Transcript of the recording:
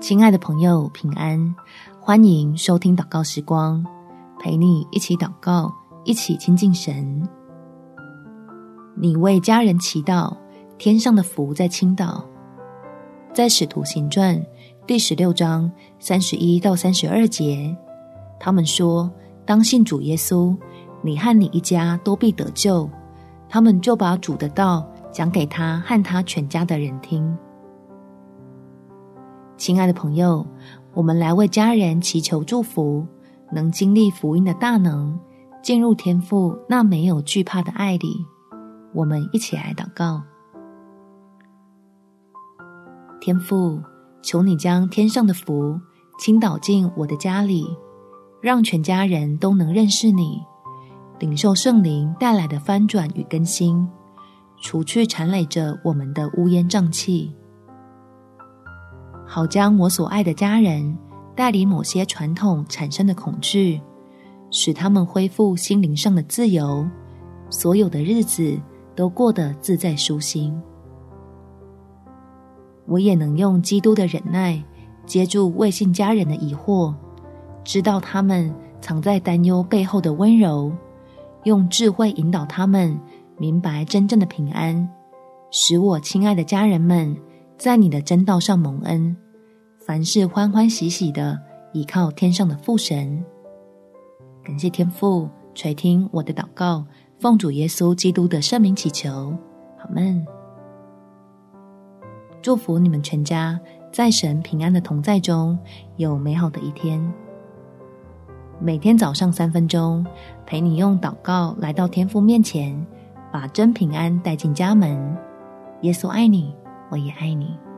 亲爱的朋友，平安！欢迎收听祷告时光，陪你一起祷告，一起亲近神。你为家人祈祷，天上的福在倾倒。在使徒行传第十六章三十一到三十二节，他们说：“当信主耶稣，你和你一家都必得救。”他们就把主的道讲给他和他全家的人听。亲爱的朋友，我们来为家人祈求祝福，能经历福音的大能，进入天父那没有惧怕的爱里。我们一起来祷告：天父，求你将天上的福倾倒进我的家里，让全家人都能认识你，领受圣灵带来的翻转与更新，除去缠累着我们的乌烟瘴气。好将我所爱的家人带离某些传统产生的恐惧，使他们恢复心灵上的自由，所有的日子都过得自在舒心。我也能用基督的忍耐接住未信家人的疑惑，知道他们藏在担忧背后的温柔，用智慧引导他们明白真正的平安，使我亲爱的家人们在你的真道上蒙恩。凡事欢欢喜喜的倚靠天上的父神，感谢天父垂听我的祷告，奉主耶稣基督的圣名祈求，好们。祝福你们全家在神平安的同在中有美好的一天。每天早上三分钟，陪你用祷告来到天父面前，把真平安带进家门。耶稣爱你，我也爱你。